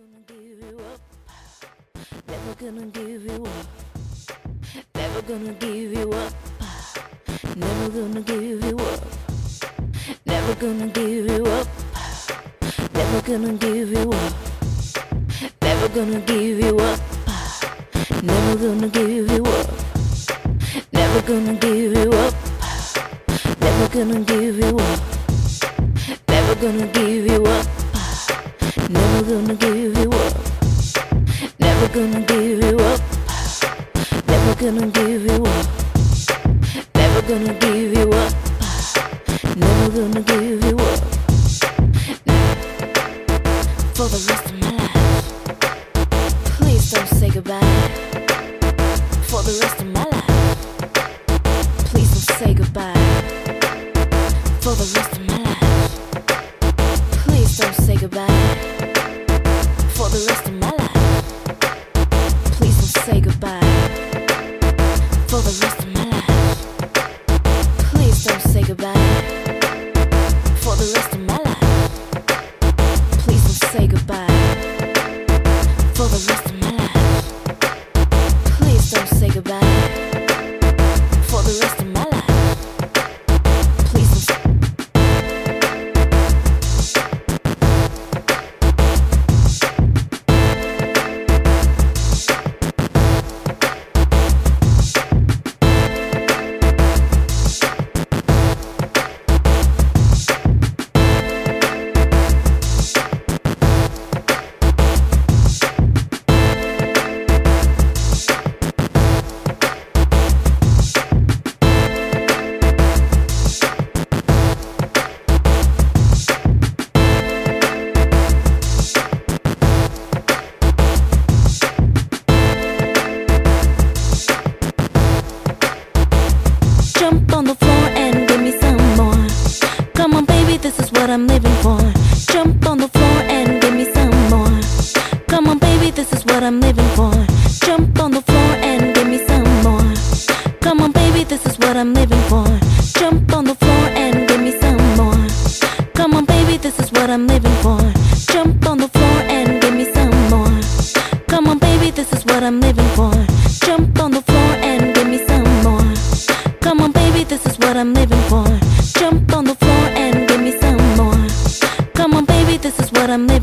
gonna give you up. Never gonna give you up. Never gonna give you up. Never gonna give you up. Never gonna give you up. Never gonna give you up. Never gonna give you up. Never gonna give you up. Never gonna give you up. Never gonna give you up. Never gonna give you up. Never gonna give you up. Never gonna give you up. Never gonna give you up. Never gonna give you up. Never gonna give you up. For the rest of my life. Please don't say goodbye. For the rest of my life. Please don't say goodbye. For the rest of my life. The rest what I'm living for. Jump on the floor and give me some more. Come on, baby, this is what I'm living for. Jump on the floor and give me some more. Come on, baby, this is what I'm living for. Jump on the floor and give me some more. Come on, baby, this is what I'm living for.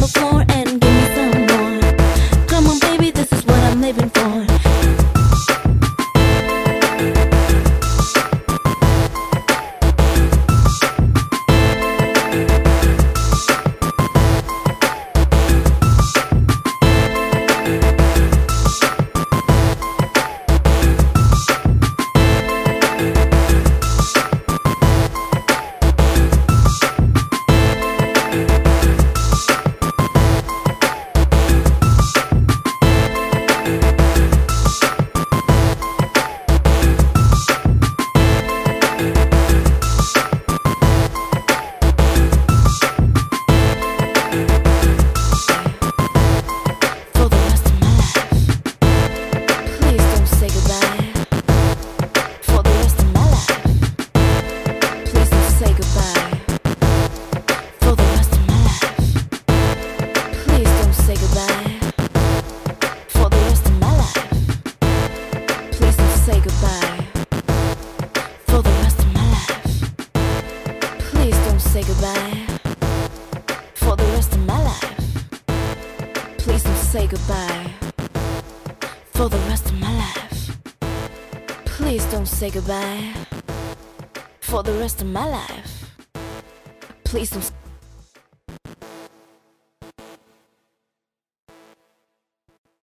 the floor for the rest of my life. Please don't say goodbye for the rest of my life. Please don't.